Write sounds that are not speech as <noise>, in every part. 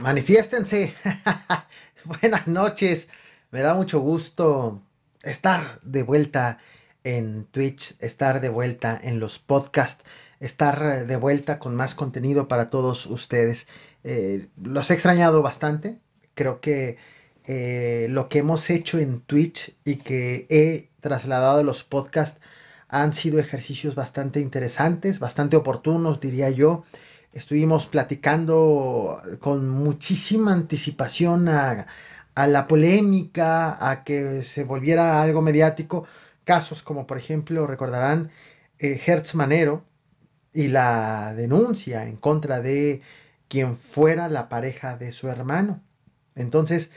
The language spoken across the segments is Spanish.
manifiéstense. <laughs> Buenas noches. Me da mucho gusto estar de vuelta en Twitch, estar de vuelta en los podcasts, estar de vuelta con más contenido para todos ustedes. Eh, los he extrañado bastante. Creo que eh, lo que hemos hecho en Twitch y que he trasladado a los podcasts han sido ejercicios bastante interesantes, bastante oportunos, diría yo estuvimos platicando con muchísima anticipación a, la polémica, a que se volviera algo mediático. Casos como por ejemplo, recordarán, eh, Hertz Manero y la denuncia en contra de quien fuera la pareja de su hermano. Entonces,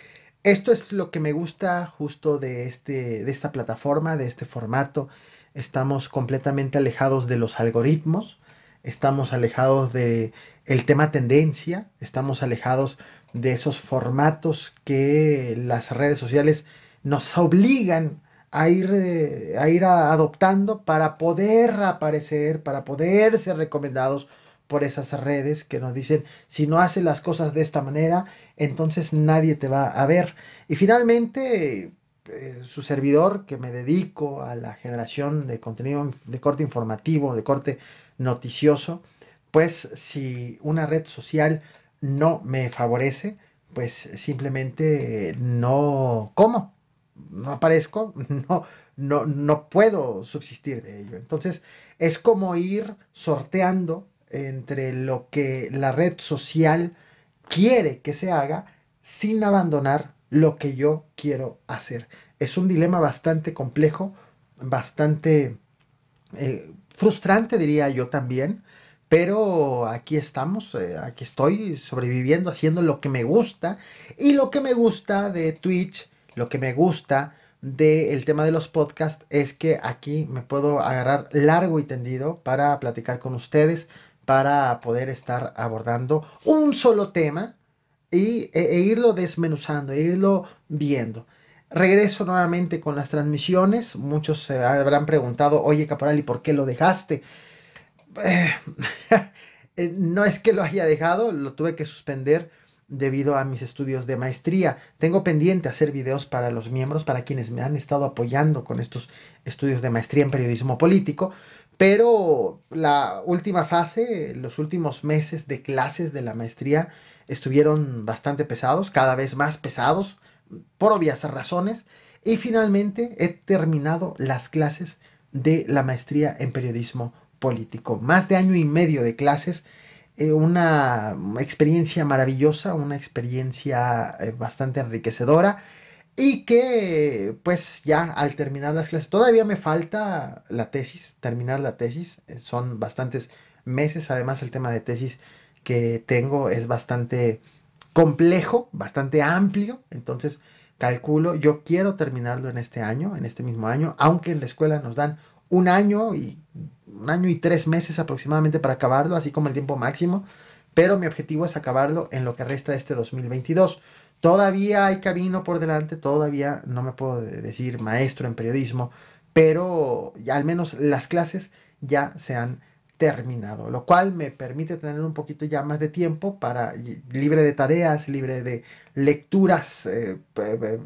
esto es lo que me gusta justo de, este, de esta plataforma, de este formato. Estamos completamente alejados de los algoritmos estamos alejados de el tema tendencia, estamos alejados de esos formatos que las redes sociales nos obligan a ir, eh, a ir adoptando para poder aparecer, para poder ser recomendados por esas redes que nos dicen si no haces las cosas de esta manera, entonces nadie te va a ver. Y finalmente, eh, su servidor que me dedico a la generación de contenido de corte informativo, de corte noticioso, pues si una red social no me favorece, pues simplemente no como, no aparezco, <laughs> no, no, no puedo subsistir de ello. Entonces es como ir sorteando entre lo que la red social quiere que se haga sin abandonar lo que yo quiero hacer. Es un dilema bastante complejo, bastante eh, frustrante, diría yo también. Pero aquí estamos, eh, aquí estoy sobreviviendo, haciendo lo que me gusta. Y lo que me gusta de Twitch, lo que me gusta del tema de los podcasts es que aquí me puedo agarrar largo y tendido para platicar con ustedes, para poder estar abordando un solo tema y, e, e irlo desmenuzando, e irlo viendo. Regreso nuevamente con las transmisiones. Muchos se habrán preguntado, oye Caporal, ¿y por qué lo dejaste? <laughs> Eh, no es que lo haya dejado, lo tuve que suspender debido a mis estudios de maestría. Tengo pendiente hacer videos para los miembros, para quienes me han estado apoyando con estos estudios de maestría en periodismo político, pero la última fase, los últimos meses de clases de la maestría estuvieron bastante pesados, cada vez más pesados por obvias razones. Y finalmente he terminado las clases de la maestría en periodismo político. Más de año y medio de clases, eh, una experiencia maravillosa, una experiencia eh, bastante enriquecedora y que pues ya al terminar las clases, todavía me falta la tesis, terminar la tesis, eh, son bastantes meses, además el tema de tesis que tengo es bastante complejo, bastante amplio, entonces calculo, yo quiero terminarlo en este año, en este mismo año, aunque en la escuela nos dan un año y un año y tres meses aproximadamente para acabarlo, así como el tiempo máximo, pero mi objetivo es acabarlo en lo que resta de este 2022. Todavía hay camino por delante, todavía no me puedo decir maestro en periodismo, pero ya al menos las clases ya se han terminado, lo cual me permite tener un poquito ya más de tiempo para libre de tareas, libre de lecturas, eh,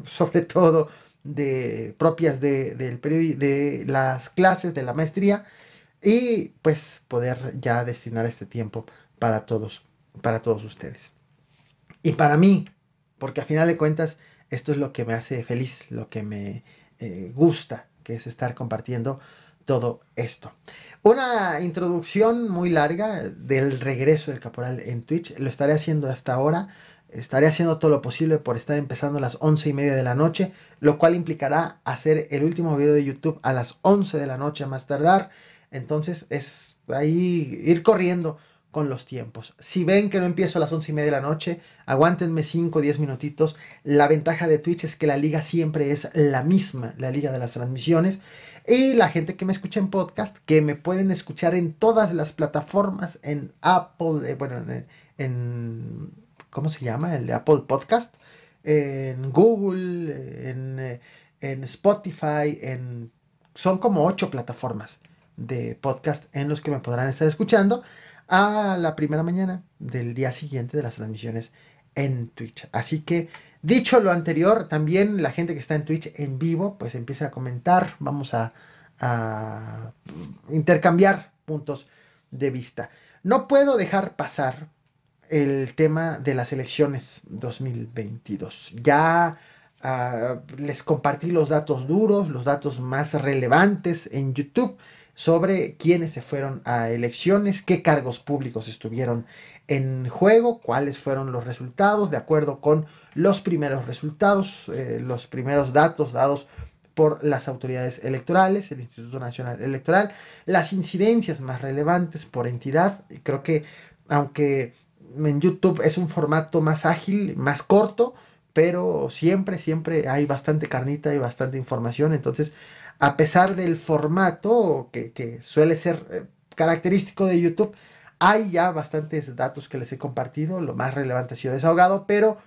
sobre <laughs> todo de propias de, del de las clases de la maestría y pues poder ya destinar este tiempo para todos, para todos ustedes. Y para mí, porque a final de cuentas esto es lo que me hace feliz, lo que me eh, gusta, que es estar compartiendo todo esto. Una introducción muy larga del regreso del caporal en Twitch. Lo estaré haciendo hasta ahora. Estaré haciendo todo lo posible por estar empezando a las once y media de la noche, lo cual implicará hacer el último video de YouTube a las 11 de la noche más tardar. Entonces es ahí ir corriendo con los tiempos. Si ven que no empiezo a las once y media de la noche, aguántenme 5 o 10 minutitos. La ventaja de Twitch es que la liga siempre es la misma, la liga de las transmisiones. Y la gente que me escucha en podcast, que me pueden escuchar en todas las plataformas, en Apple, eh, bueno, en, ¿cómo se llama? El de Apple Podcast, en Google, en, en Spotify, en, son como ocho plataformas de podcast en los que me podrán estar escuchando a la primera mañana del día siguiente de las transmisiones en Twitch. Así que dicho lo anterior, también la gente que está en Twitch en vivo, pues empieza a comentar, vamos a, intercambiar puntos de vista. No puedo dejar pasar el tema de las elecciones 2022. Ya uh, les compartí los datos duros, los datos más relevantes en YouTube sobre quiénes se fueron a elecciones, qué cargos públicos estuvieron en juego, cuáles fueron los resultados, de acuerdo con los primeros resultados, eh, los primeros datos dados por las autoridades electorales, el Instituto Nacional Electoral, las incidencias más relevantes por entidad. Creo que aunque en YouTube es un formato más ágil, más corto, pero siempre, siempre hay bastante carnita y bastante información. Entonces, a pesar del formato que, suele ser eh, característico de YouTube, hay ya bastantes datos que les he compartido. Lo más relevante ha sido desahogado, pero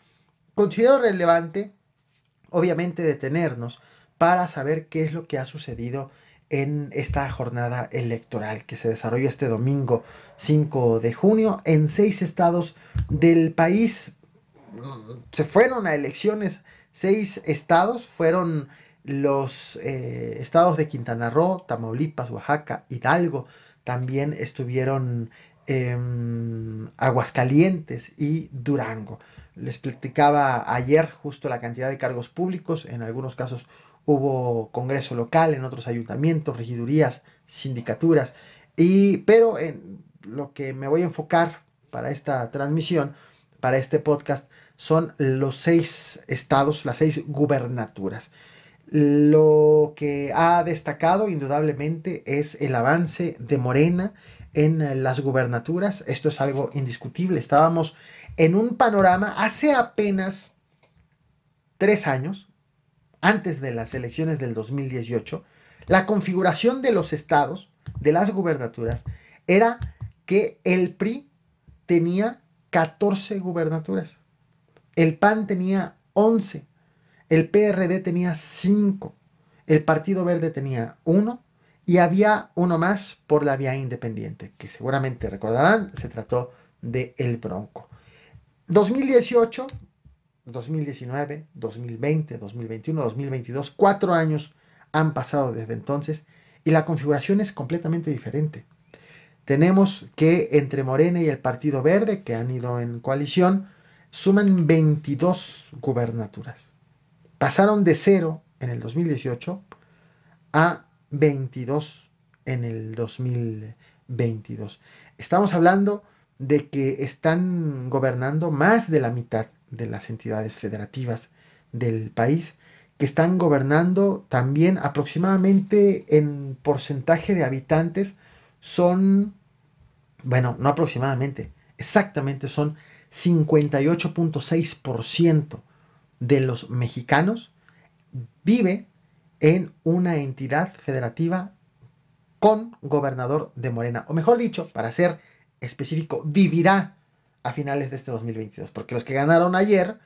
considero relevante, obviamente, detenernos para saber qué es lo que ha sucedido en esta jornada electoral que se desarrolla este domingo 5 de junio en seis estados del país. Se fueron a elecciones seis estados, fueron los eh, estados de Quintana Roo, Tamaulipas, Oaxaca, Hidalgo, también estuvieron em, Aguascalientes y Durango. Les platicaba ayer justo la cantidad de cargos públicos, en algunos casos hubo congreso local en otros ayuntamientos, regidurías, sindicaturas, y, pero en lo que me voy a enfocar para esta transmisión, para este podcast, son los seis estados, las seis gubernaturas. Lo que ha destacado indudablemente es el avance de Morena en las gubernaturas. Esto es algo indiscutible. Estábamos en un panorama hace apenas tres años, antes de las elecciones del 2018, la configuración de los estados, de las gubernaturas, era que el PRI tenía 14 gubernaturas, el PAN tenía 11, el PRD tenía 5, el Partido Verde tenía 1 y había uno más por la vía independiente, que seguramente recordarán, se trató de El Bronco. 2018 2019, 2020, 2021, 2022, cuatro años han pasado desde entonces y la configuración es completamente diferente. Tenemos que entre Morena y el Partido Verde, que han ido en coalición, suman 22 gubernaturas. Pasaron de cero en el 2018 a 22 en el 2022. Estamos hablando de que están gobernando más de la mitad de las entidades federativas del país, que están gobernando también aproximadamente en porcentaje de habitantes son, bueno, no aproximadamente, exactamente son 58.6% de los mexicanos vive en una entidad federativa con gobernador de Morena. O mejor dicho, para ser específico, vivirá a finales de este 2022, porque los que ganaron ayer,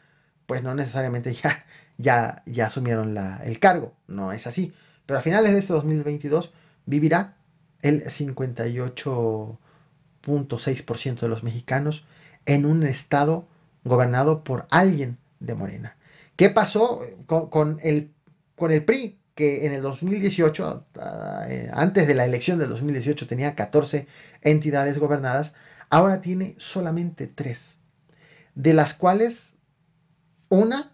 pues no necesariamente <laughs> ya, ya, ya asumieron el cargo, no es así, pero a finales de este 2022 vivirá el 58.6% de los mexicanos en un estado gobernado por alguien de Morena. ¿Qué pasó con, el, con el PRI? que en el 2018, ah, eh, antes de la elección del 2018, tenía 14 entidades gobernadas, ahora tiene solamente tres, de las cuales una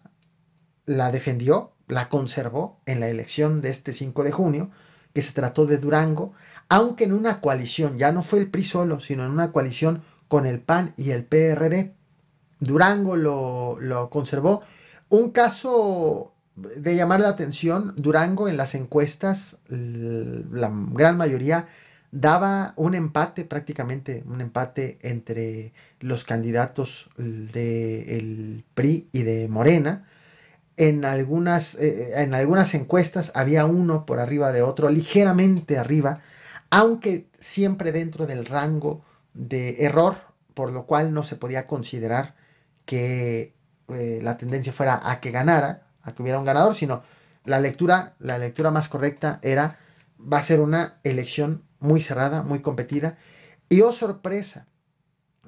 la defendió, la conservó en la elección de este 5 de junio, que se trató de Durango, aunque en una coalición, ya no fue el PRI solo, sino en una coalición con el PAN y el PRD. Durango lo, lo conservó. Un caso de llamar la atención, Durango en las encuestas, la gran mayoría daba un empate prácticamente, un empate entre los candidatos del PRI y de Morena. En algunas, eh, en algunas encuestas había uno por arriba de otro, ligeramente arriba, aunque siempre dentro del rango de error, por lo cual no se podía considerar que eh, la tendencia fuera a que ganara, a que hubiera un ganador, sino la lectura, la lectura más correcta era va a ser una elección muy cerrada, muy competida. Y oh sorpresa,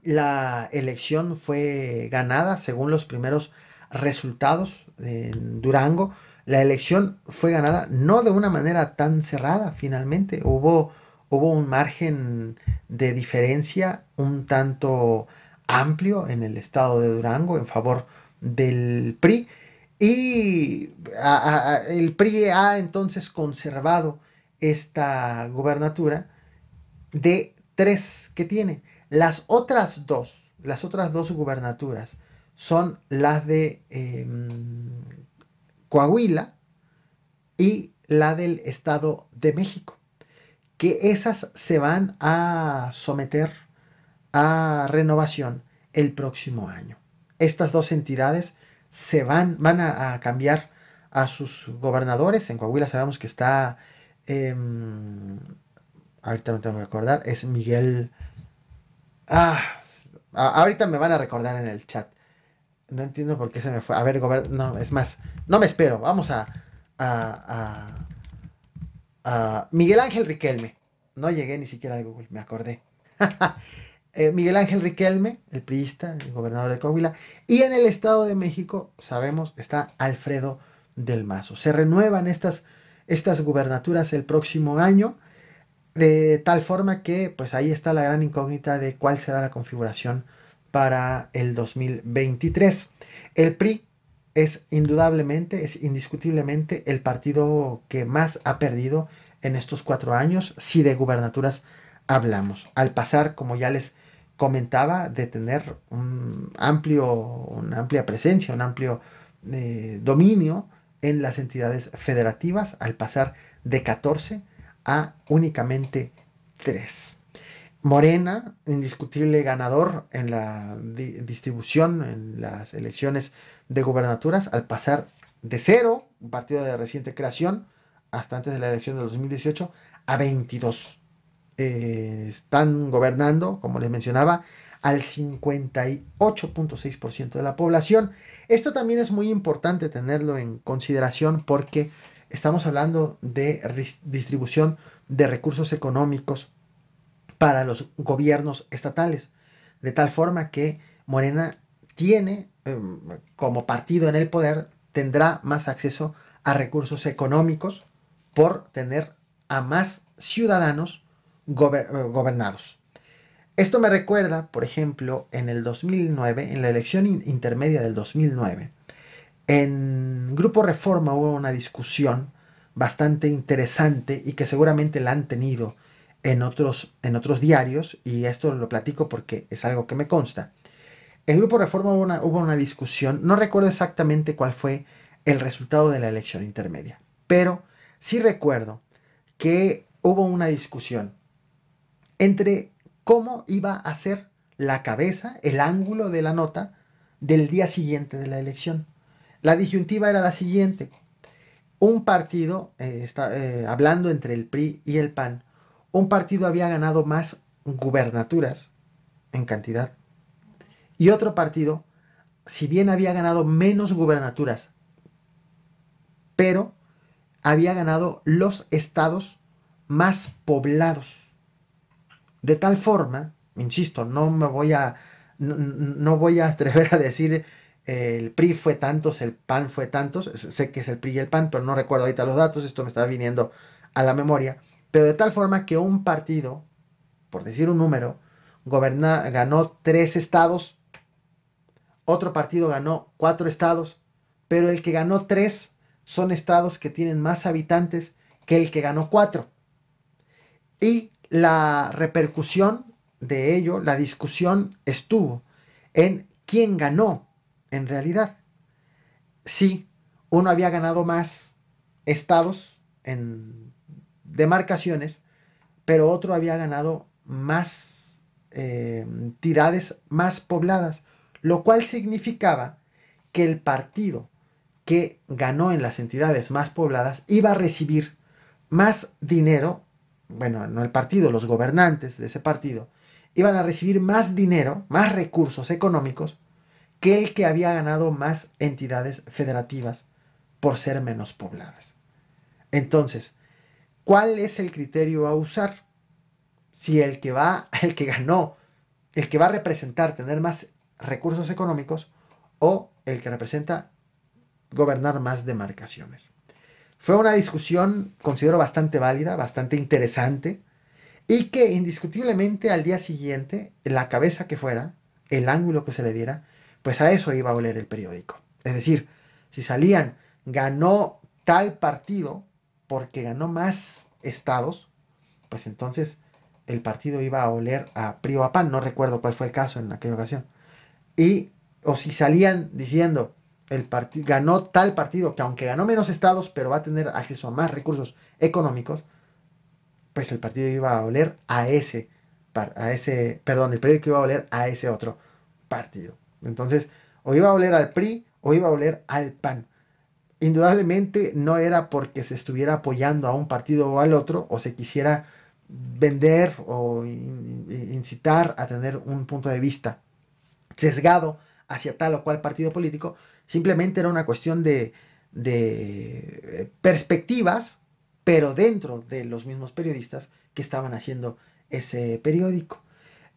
la elección fue ganada según los primeros resultados en Durango. La elección fue ganada no de una manera tan cerrada finalmente. Hubo, hubo un margen de diferencia un tanto amplio en el estado de Durango en favor del PRI. Y el PRI ha entonces conservado esta gubernatura de tres que tiene. Las otras dos, las otras dos gubernaturas son las de em, Coahuila y la del Estado de México, que esas se van a someter a renovación el próximo año. Estas dos entidades se van, van a, cambiar a sus gobernadores. En Coahuila sabemos que está, em, ahorita me tengo que acordar, es Miguel Ah, ahorita me van a recordar en el chat. No entiendo por qué se me fue. A ver, no, es más, no me espero. Vamos a, a, a, Miguel Ángel Riquelme. No llegué ni siquiera a Google, me acordé. <laughs> Eh, Miguel Ángel Riquelme, el priista, el gobernador de Coahuila. Y en el Estado de México, sabemos, está Alfredo del Mazo. Se renuevan estas, estas gubernaturas el próximo año de tal forma que pues ahí está la gran incógnita de cuál será la configuración para el 2023. El PRI es indudablemente, es indiscutiblemente el partido que más ha perdido en estos cuatro años, si de gubernaturas hablamos. Al pasar, como ya les comentaba, de tener un amplio, una amplia presencia, un amplio eh, dominio en las entidades federativas, al pasar de 14 a únicamente 3. Morena, indiscutible ganador en la distribución en las elecciones de gubernaturas, al pasar de 0, un partido de reciente creación, hasta antes de la elección de 2018, a 22. Eh, están gobernando, como les mencionaba, al 58.6% de la población. Esto también es muy importante tenerlo en consideración porque estamos hablando de distribución de recursos económicos para los gobiernos estatales, de tal forma que Morena tiene, em, como partido en el poder, tendrá más acceso a recursos económicos por tener a más ciudadanos eh, gobernados. Esto me recuerda, por ejemplo, en el 2009, en la elección intermedia del 2009, en Grupo Reforma hubo una discusión bastante interesante y que seguramente la han tenido en otros, en otros diarios, y esto lo platico porque es algo que me consta. En Grupo Reforma hubo una, hubo una discusión, no recuerdo exactamente cuál fue el resultado de la elección intermedia, pero sí recuerdo que hubo una discusión entre cómo iba a ser la cabeza, el ángulo de la nota del día siguiente de la elección. La disyuntiva era la siguiente. Un partido, eh, está, eh, hablando entre el PRI y el PAN, un partido había ganado más gubernaturas en cantidad. Y otro partido, si bien había ganado menos gubernaturas, pero había ganado los estados más poblados. De tal forma, insisto, no me voy a, no voy a atrever a decir el PRI fue tantos, el PAN fue tantos, sé que es el PRI y el PAN, pero no recuerdo ahorita los datos, esto me está viniendo a la memoria, pero de tal forma que un partido, por decir un número, ganó tres estados, otro partido ganó cuatro estados, pero el que ganó tres son estados que tienen más habitantes que el que ganó cuatro. Y la repercusión de ello, la discusión estuvo en quién ganó en realidad. Sí, uno había ganado más estados en demarcaciones, pero otro había ganado más eh, entidades más pobladas, lo cual significaba que el partido que ganó en las entidades más pobladas iba a recibir más dinero, bueno, no el partido, los gobernantes de ese partido, iban a recibir más dinero, más recursos económicos que el que había ganado más entidades federativas por ser menos pobladas. Entonces, ¿cuál es el criterio a usar? Si el que va, <laughs> el que ganó el que va a representar tener más recursos económicos o el que representa gobernar más demarcaciones. Fue una discusión, considero, bastante válida, bastante interesante, y que indiscutiblemente al día siguiente, la cabeza que fuera, el ángulo que se le diera, pues a eso iba a oler el periódico. Es decir, si salían, ganó tal partido porque ganó más estados, pues entonces el partido iba a oler a PRI o a PAN, no recuerdo cuál fue el caso en aquella ocasión. Y, o si salían diciendo, el ganó tal partido que aunque ganó menos estados, pero va a tener acceso a más recursos económicos, pues el partido iba a oler a ese, a ese, perdón, el periódico iba a oler a ese otro partido. Entonces, o iba a oler al PRI o iba a oler al PAN. Indudablemente no era porque se estuviera apoyando a un partido o al otro o se quisiera vender o incitar a tener un punto de vista sesgado hacia tal o cual partido político, simplemente era una cuestión de, de perspectivas pero dentro de los mismos periodistas que estaban haciendo ese periódico.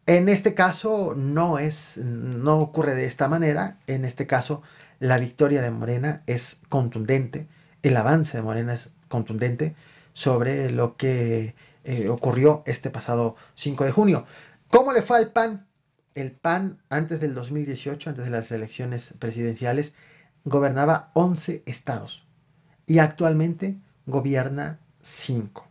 En este caso no es, no ocurre de esta manera. En este caso, la victoria de Morena es contundente, el avance de Morena es contundente sobre lo que eh, ocurrió este pasado 5 de junio. ¿Cómo le fue al PAN? El PAN antes del 2018, antes de las elecciones presidenciales, gobernaba 11 estados y actualmente gobierna 5.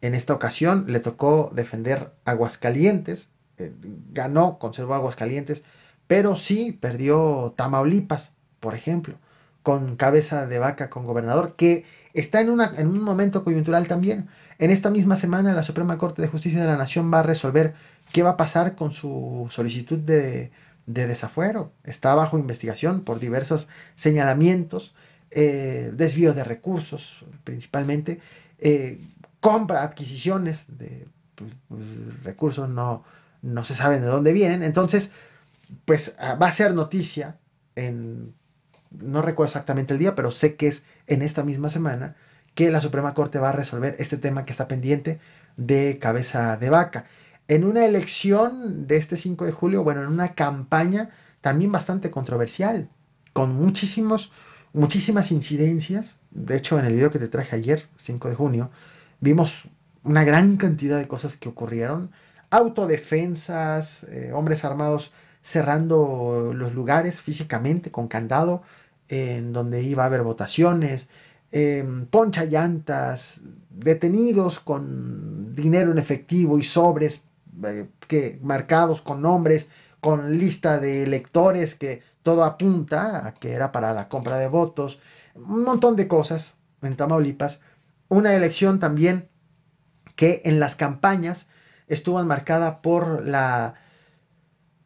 En esta ocasión le tocó defender Aguascalientes, eh, ganó, conservó Aguascalientes, pero sí perdió Tamaulipas, por ejemplo, con cabeza de vaca con gobernador, que está en, una, en un momento coyuntural también. En esta misma semana la Suprema Corte de Justicia de la Nación va a resolver qué va a pasar con su solicitud de, desafuero. Está bajo investigación por diversos señalamientos, eh, desvío de recursos principalmente, eh, compra, adquisiciones de pues, pues, recursos no, no se saben de dónde vienen. Entonces, pues ah, va a ser noticia en, no recuerdo exactamente el día, pero sé que es en esta misma semana que la Suprema Corte va a resolver este tema que está pendiente de cabeza de vaca. En una elección de este 5 de julio, bueno, en una campaña también bastante controversial, con muchísimos, muchísimas incidencias, de hecho, en el video que te traje ayer, 5 de junio, vimos una gran cantidad de cosas que ocurrieron. Autodefensas, eh, hombres armados cerrando los lugares físicamente con candado, en donde iba a haber votaciones, eh, poncha llantas, detenidos con dinero en efectivo y sobres eh, que, marcados con nombres, con lista de electores que todo apunta a que era para la compra de votos un montón de cosas en Tamaulipas. Una elección también que en las campañas estuvo marcada por la...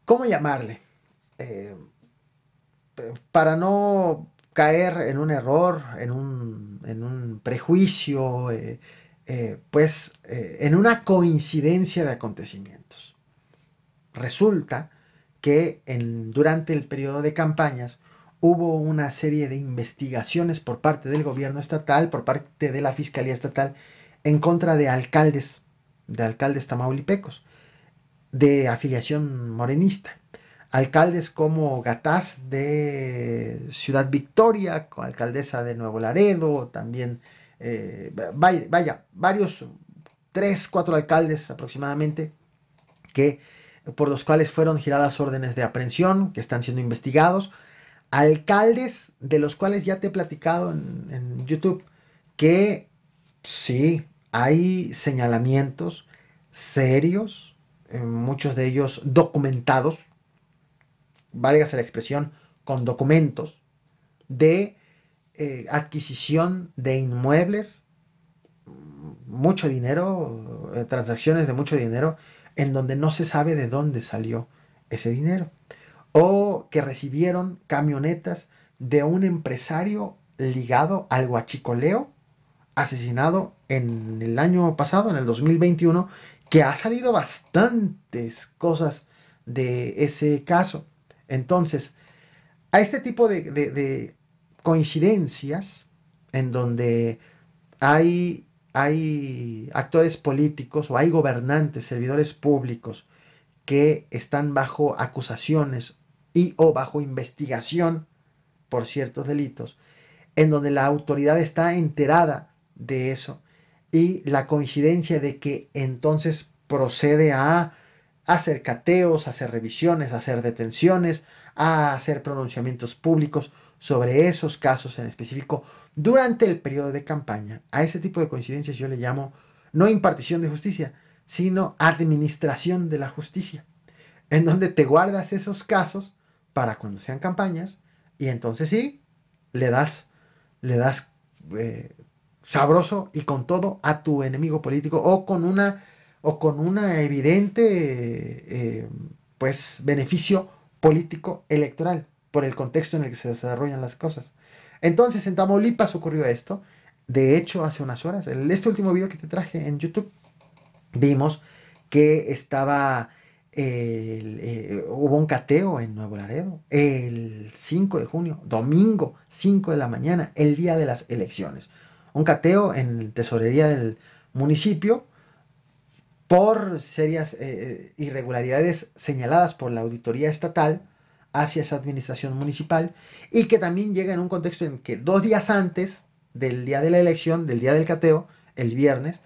¿Cómo llamarle? Eh, para no caer en un error, en un, prejuicio, eh, eh, pues en una coincidencia de acontecimientos. Resulta que durante el periodo de campañas hubo una serie de investigaciones por parte del gobierno estatal, por parte de la Fiscalía Estatal, en contra de alcaldes, de alcaldes tamaulipecos, de afiliación morenista. Alcaldes como Gataz de Ciudad Victoria, alcaldesa de Nuevo Laredo, también, eh, vaya, varios, tres, cuatro alcaldes aproximadamente, que, por los cuales fueron giradas órdenes de aprehensión, que están siendo investigados. Alcaldes de los cuales ya te he platicado en, YouTube, que sí, hay señalamientos serios, eh, muchos de ellos documentados, válgase la expresión, con documentos de eh, adquisición de inmuebles, mucho dinero, eh, transacciones de mucho dinero, en donde no se sabe de dónde salió ese dinero o que recibieron camionetas de un empresario ligado al guachicoleo asesinado en el año pasado, en el 2021, que ha salido bastantes cosas de ese caso. Entonces, a este tipo de, de coincidencias en donde hay, hay actores políticos o hay gobernantes, servidores públicos, que están bajo acusaciones y o bajo investigación por ciertos delitos, en donde la autoridad está enterada de eso y la coincidencia de que entonces procede a hacer cateos, hacer revisiones, hacer detenciones, a hacer pronunciamientos públicos sobre esos casos en específico durante el periodo de campaña. A ese tipo de coincidencias yo le llamo no impartición de justicia, sino administración de la justicia, en donde te guardas esos casos para cuando sean campañas y entonces sí, le das, le das eh, sabroso y con todo a tu enemigo político o con una, o con una evidente eh, pues beneficio político electoral por el contexto en el que se desarrollan las cosas. Entonces en Tamaulipas ocurrió esto. De hecho, hace unas horas, en este último video que te traje en YouTube, vimos que estaba eh, hubo un cateo en Nuevo Laredo el 5 de junio, domingo 5 de la mañana, el día de las elecciones. Un cateo en tesorería del municipio por serias eh, eh, irregularidades señaladas por la auditoría estatal hacia esa administración municipal y que también llega en un contexto en que dos días antes del día de la elección, del día del cateo, el viernes,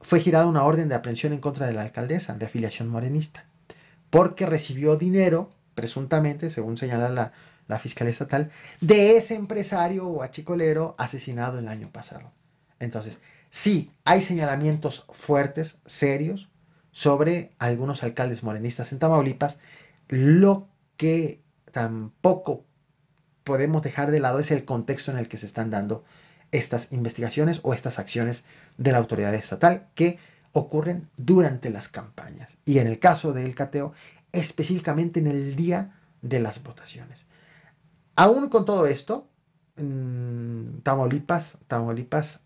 fue girada una orden de aprehensión en contra de la alcaldesa de afiliación morenista porque recibió dinero, presuntamente, según señala la, la Fiscalía Estatal, de ese empresario o achicolero asesinado el año pasado. Entonces, sí, hay señalamientos fuertes, serios, sobre algunos alcaldes morenistas en Tamaulipas. Lo que tampoco podemos dejar de lado es el contexto en el que se están dando estas investigaciones o estas acciones de la autoridad estatal que ocurren durante las campañas y en el caso del cateo específicamente en el día de las votaciones. Aún con todo esto, Tamaulipas, Tamaulipas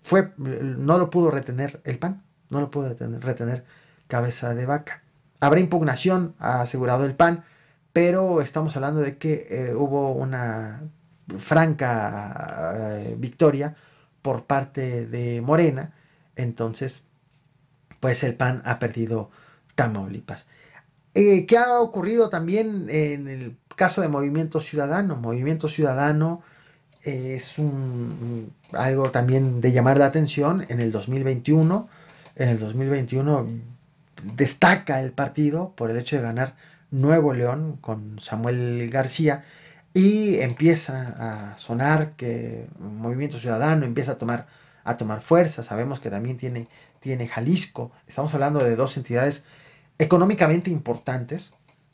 fue, no lo pudo retener el PAN, no lo pudo retener, cabeza de vaca. Habrá impugnación, ha asegurado el PAN, pero estamos hablando de que eh, hubo una franca eh, victoria por parte de Morena, entonces pues el PAN ha perdido Tamaulipas. Eh, ¿Qué ha ocurrido también en el caso de Movimiento Ciudadano? Movimiento Ciudadano es un, algo también de llamar la atención en el 2021. En el 2021 destaca el partido por el hecho de ganar Nuevo León con Samuel García y empieza a sonar que Movimiento Ciudadano empieza a tomar, a tomar fuerza. Sabemos que también tiene tiene Jalisco. Estamos hablando de dos entidades económicamente importantes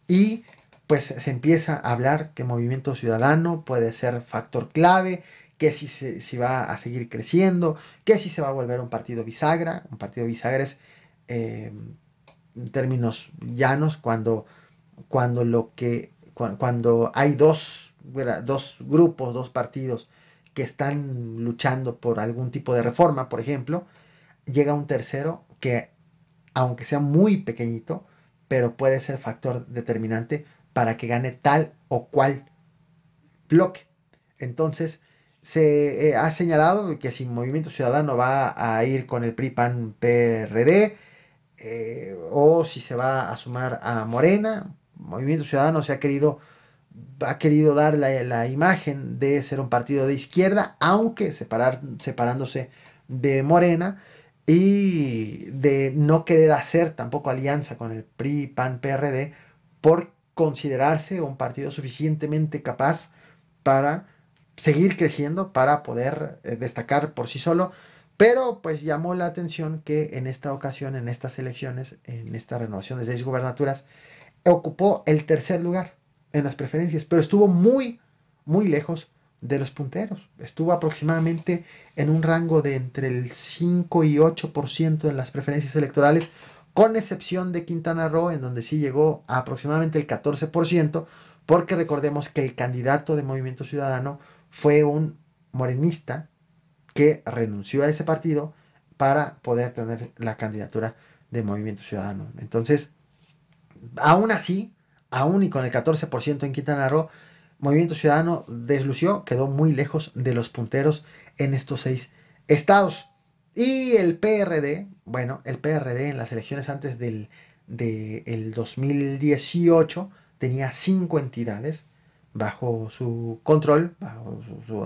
y pues se empieza a hablar que Movimiento Ciudadano puede ser factor clave, que si, si va a seguir creciendo, que si se va a volver un partido bisagra. Un partido bisagra es, em, en términos llanos, cuando, cuando, lo que, cuando hay dos, dos grupos, dos partidos que están luchando por algún tipo de reforma, por ejemplo, llega un tercero que, aunque sea muy pequeñito, pero puede ser factor determinante para que gane tal o cual bloque. Entonces, se eh, ha señalado que si Movimiento Ciudadano va a ir con el PRI-PAN-PRD eh, o si se va a sumar a Morena, Movimiento Ciudadano se ha querido, ha querido dar la, imagen de ser un partido de izquierda, aunque separándose de Morena, y de no querer hacer tampoco alianza con el PRI, PAN, PRD por considerarse un partido suficientemente capaz para seguir creciendo, para poder eh, destacar por sí solo. Pero pues llamó la atención que en esta ocasión, en estas elecciones, en esta renovación de seis gubernaturas, ocupó el tercer lugar en las preferencias, pero estuvo muy, muy lejos de los punteros. Estuvo aproximadamente en un rango de entre el 5 y 8% en las preferencias electorales, con excepción de Quintana Roo, en donde sí llegó a aproximadamente el 14%, porque recordemos que el candidato de Movimiento Ciudadano fue un morenista que renunció a ese partido para poder tener la candidatura de Movimiento Ciudadano. Entonces, aún así, aún y con el 14% en Quintana Roo, Movimiento Ciudadano deslució, quedó muy lejos de los punteros en estos seis estados. Y el PRD, bueno, el PRD en las elecciones antes del, del 2018 tenía cinco entidades bajo su control, bajo su,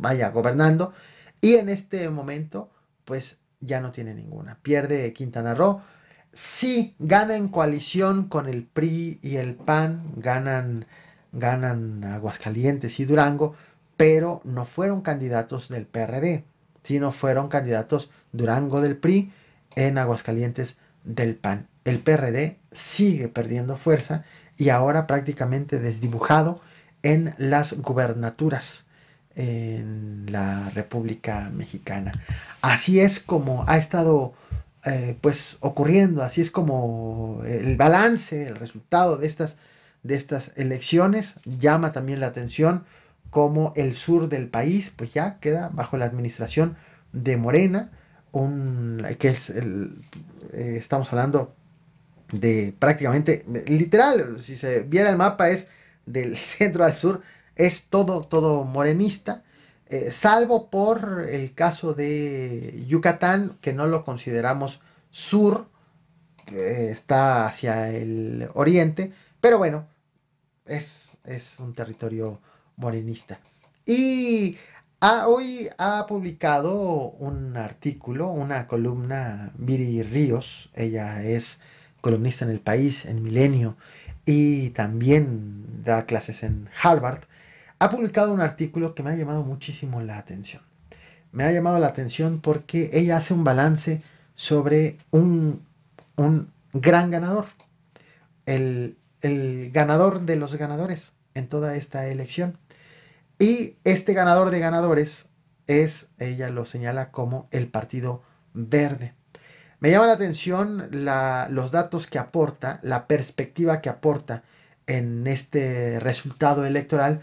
vaya gobernando, y en este momento pues ya no tiene ninguna. Pierde Quintana Roo. Sí, gana en coalición con el PRI y el PAN, ganan, ganan Aguascalientes y Durango, pero no fueron candidatos del PRD, sino fueron candidatos Durango del PRI en Aguascalientes del PAN. El PRD sigue perdiendo fuerza y ahora prácticamente desdibujado en las gubernaturas en la República Mexicana. Así es como ha estado eh, pues ocurriendo, así es como el balance, el resultado de estas, de estas elecciones llama también la atención como el sur del país pues ya queda bajo la administración de Morena, un, que es el, eh, estamos hablando de prácticamente, literal, si se viera el mapa es del <laughs> centro al sur, es todo, todo morenista, eh, salvo por el caso de Yucatán, que no lo consideramos sur, que está hacia el oriente, pero bueno, es, es un territorio morenista. Y hoy ha publicado un artículo, una columna, Miri Ríos, ella es columnista en El País, en Milenio, y también da clases en Harvard, ha publicado un artículo que me ha llamado muchísimo la atención. Me ha llamado la atención porque ella hace un balance sobre un, gran ganador, el, el ganador de los ganadores en toda esta elección. Y este ganador de ganadores es, ella lo señala como el Partido Verde. Me llama la atención los datos que aporta, la perspectiva que aporta en este resultado electoral,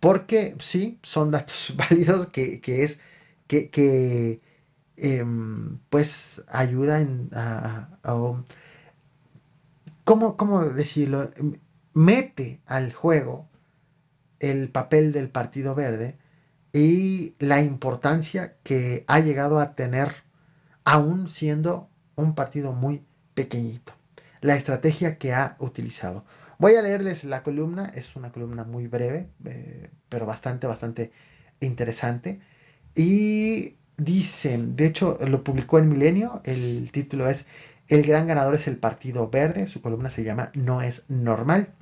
porque sí, son datos <laughs> válidos que, es que, em, pues ayuda a, ¿cómo, ¿cómo, decirlo? Mete al juego el papel del Partido Verde y la importancia que ha llegado a tener aún siendo un partido muy pequeñito. La estrategia que ha utilizado. Voy a leerles la columna, es una columna muy breve, eh, pero bastante, bastante interesante. Y dice, de hecho lo publicó en Milenio, el título es El gran ganador es el Partido Verde, su columna se llama No es normal.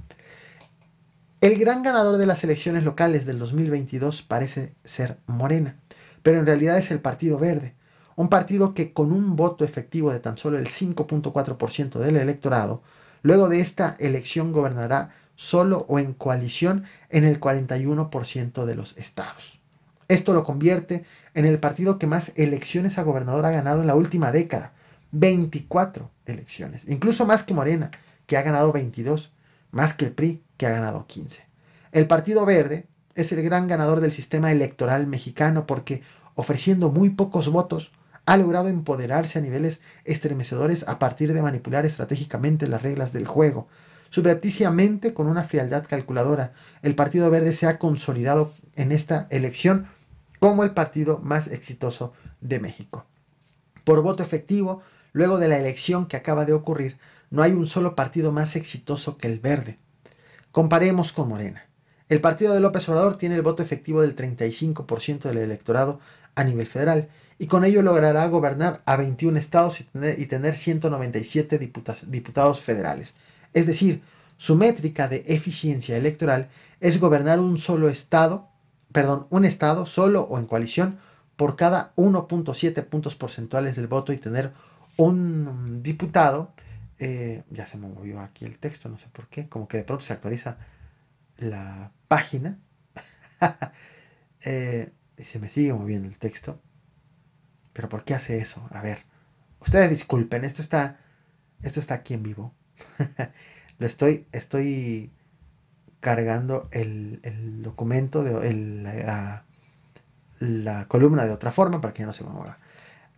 El gran ganador de las elecciones locales del 2022 parece ser Morena, pero en realidad es el Partido Verde, un partido que con un voto efectivo de tan solo el 5.4% del electorado, luego de esta elección gobernará solo o en coalición en el 41% de los estados. Esto lo convierte en el partido que más elecciones a gobernador ha ganado en la última década, 24 elecciones, incluso más que Morena, que ha ganado 22, más que el PRI, que ha ganado 15. El Partido Verde es el gran ganador del sistema electoral mexicano porque, ofreciendo muy pocos votos, ha logrado empoderarse a niveles estremecedores a partir de manipular estratégicamente las reglas del juego. Subrepticiamente, con una frialdad calculadora, el Partido Verde se ha consolidado en esta elección como el partido más exitoso de México. Por voto efectivo, luego de la elección que acaba de ocurrir, no hay un solo partido más exitoso que el Verde. Comparemos con Morena. El partido de López Obrador tiene el voto efectivo del 35% del electorado a nivel federal y con ello logrará gobernar a 21 estados y tener, 197 diputados federales. Es decir, su métrica de eficiencia electoral es gobernar un solo estado, perdón, un estado solo o en coalición por cada 1.7 puntos porcentuales del voto y tener un diputado, eh, ya se me movió aquí el texto, no sé por qué, como que de pronto se actualiza la página, <laughs> eh, y se me sigue moviendo el texto, pero ¿por qué hace eso? A ver, ustedes disculpen, esto está, esto está aquí en vivo. <laughs> Lo estoy, estoy cargando el, documento, de, la, la, columna de otra forma para que no se mueva.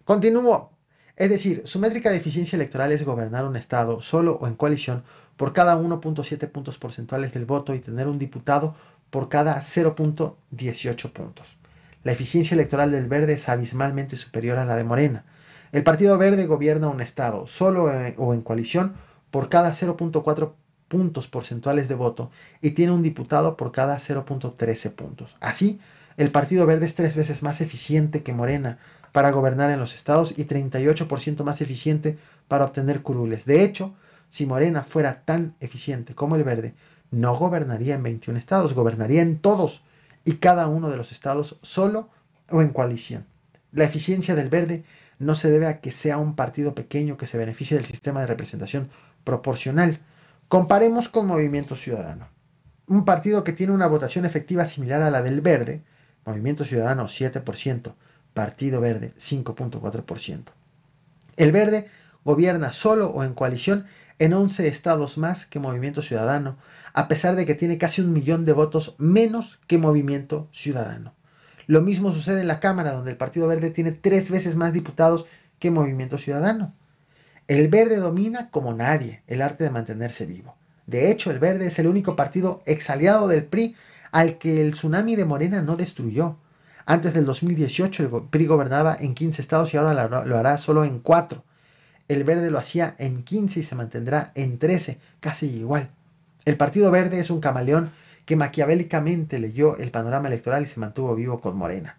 Continúo. Es decir, su métrica de eficiencia electoral es gobernar un Estado solo o en coalición por cada 1.7 puntos porcentuales del voto y tener un diputado por cada 0.18 puntos. La eficiencia electoral del verde es abismalmente superior a la de Morena. El Partido Verde gobierna un Estado, solo eh, o en coalición, por cada 0.4 puntos porcentuales de voto y tiene un diputado por cada 0.13 puntos. Así, el Partido Verde es tres veces más eficiente que Morena para gobernar en los estados y 38% más eficiente para obtener curules. De hecho, si Morena fuera tan eficiente como el Verde, no gobernaría en 21 estados, gobernaría en todos y cada uno de los estados solo o en coalición. La eficiencia del Verde no se debe a que sea un partido pequeño que se beneficie del sistema de representación proporcional. Comparemos con Movimiento Ciudadano. Un partido que tiene una votación efectiva similar a la del Verde, Movimiento Ciudadano 7%, Partido Verde 5.4%. El Verde gobierna solo o en coalición en 11 estados más que Movimiento Ciudadano, a pesar de que tiene casi un millón de votos menos que Movimiento Ciudadano. Lo mismo sucede en la Cámara, donde el Partido Verde tiene tres veces más diputados que Movimiento Ciudadano. El Verde domina como nadie el arte de mantenerse vivo. De hecho, el Verde es el único partido exaliado del PRI al que el tsunami de Morena no destruyó. Antes del 2018 el PRI gobernaba en 15 estados y ahora lo hará solo en 4. El Verde lo hacía en 15 y se mantendrá en 13, casi igual. El Partido Verde es un camaleón que maquiavélicamente leyó el panorama electoral y se mantuvo vivo con Morena.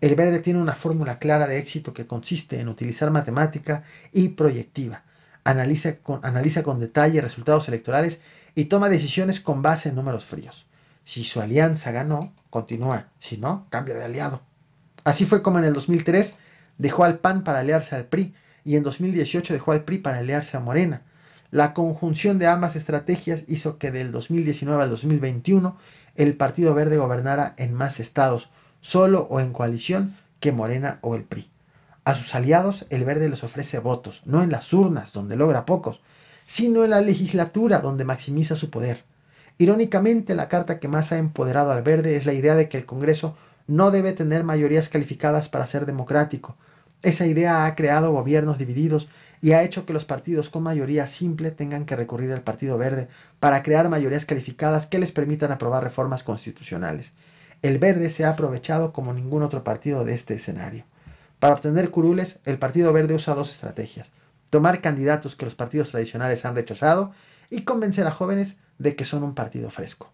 El Verde tiene una fórmula clara de éxito que consiste en utilizar matemática y proyectiva. Analiza con, analiza con detalle resultados electorales y toma decisiones con base en números fríos. Si su alianza ganó, continúa. Si no, cambia de aliado. Así fue como en el 2003 dejó al PAN para aliarse al PRI y en 2018 dejó al PRI para aliarse a Morena. La conjunción de ambas estrategias hizo que del 2019 al 2021 el Partido Verde gobernara en más estados, solo o en coalición, que Morena o el PRI. A sus aliados el Verde les ofrece votos, no en las urnas, donde logra pocos, sino en la legislatura, donde maximiza su poder. Irónicamente, la carta que más ha empoderado al verde es la idea de que el Congreso no debe tener mayorías calificadas para ser democrático. Esa idea ha creado gobiernos divididos y ha hecho que los partidos con mayoría simple tengan que recurrir al Partido Verde para crear mayorías calificadas que les permitan aprobar reformas constitucionales. El Verde se ha aprovechado como ningún otro partido de este escenario. Para obtener curules, el Partido Verde usa dos estrategias. Tomar candidatos que los partidos tradicionales han rechazado y convencer a jóvenes de que son un partido fresco.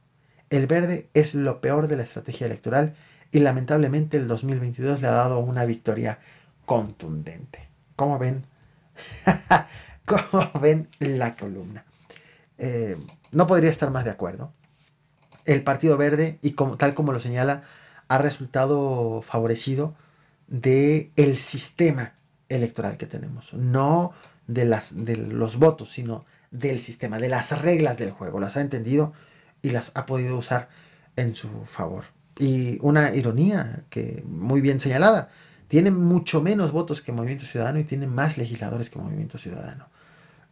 El verde es lo peor de la estrategia electoral y lamentablemente el 2022 le ha dado una victoria contundente. ¿Cómo ven? <laughs> ¿Cómo ven la columna? Eh, no podría estar más de acuerdo. El Partido Verde, y como, tal como lo señala, ha resultado favorecido de el sistema electoral que tenemos. No de, las, de los votos, sino del sistema, de las reglas del juego. Las ha entendido y las ha podido usar en su favor. Y una ironía que muy bien señalada, tiene mucho menos votos que Movimiento Ciudadano y tiene más legisladores que Movimiento Ciudadano.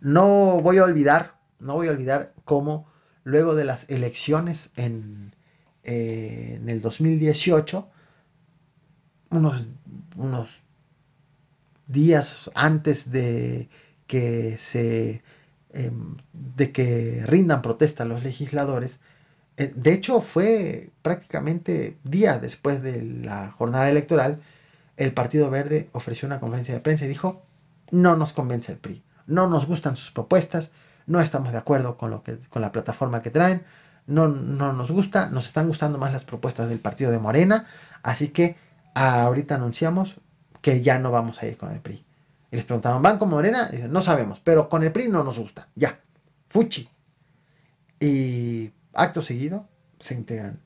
No voy a olvidar, no voy a olvidar cómo luego de las elecciones en, eh, en el 2018, unos, unos días antes de que se Em, de que rindan protesta los legisladores. Eh, de hecho, fue prácticamente días después de la jornada electoral, el Partido Verde ofreció una conferencia de prensa y dijo, no nos convence el PRI, no nos gustan sus propuestas, no estamos de acuerdo con, lo que, con la plataforma que traen, no, no nos gusta, nos están gustando más las propuestas del partido de Morena, así que ahorita anunciamos que ya no vamos a ir con el PRI. Y les preguntaban, ¿van con Morena? No sabemos, pero con el PRI no nos gusta. Ya, fuchi. Y acto seguido se integran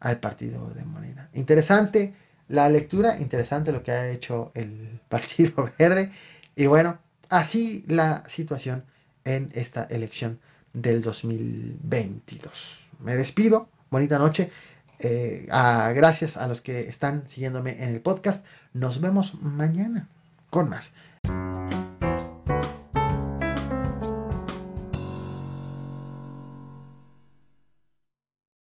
al partido de Morena. Interesante la lectura, interesante lo que ha hecho el <laughs> Partido Verde. Y bueno, así la situación en esta elección del 2022. Me despido, bonita noche. Eh, gracias a los que están siguiéndome en el podcast. Nos vemos mañana con más.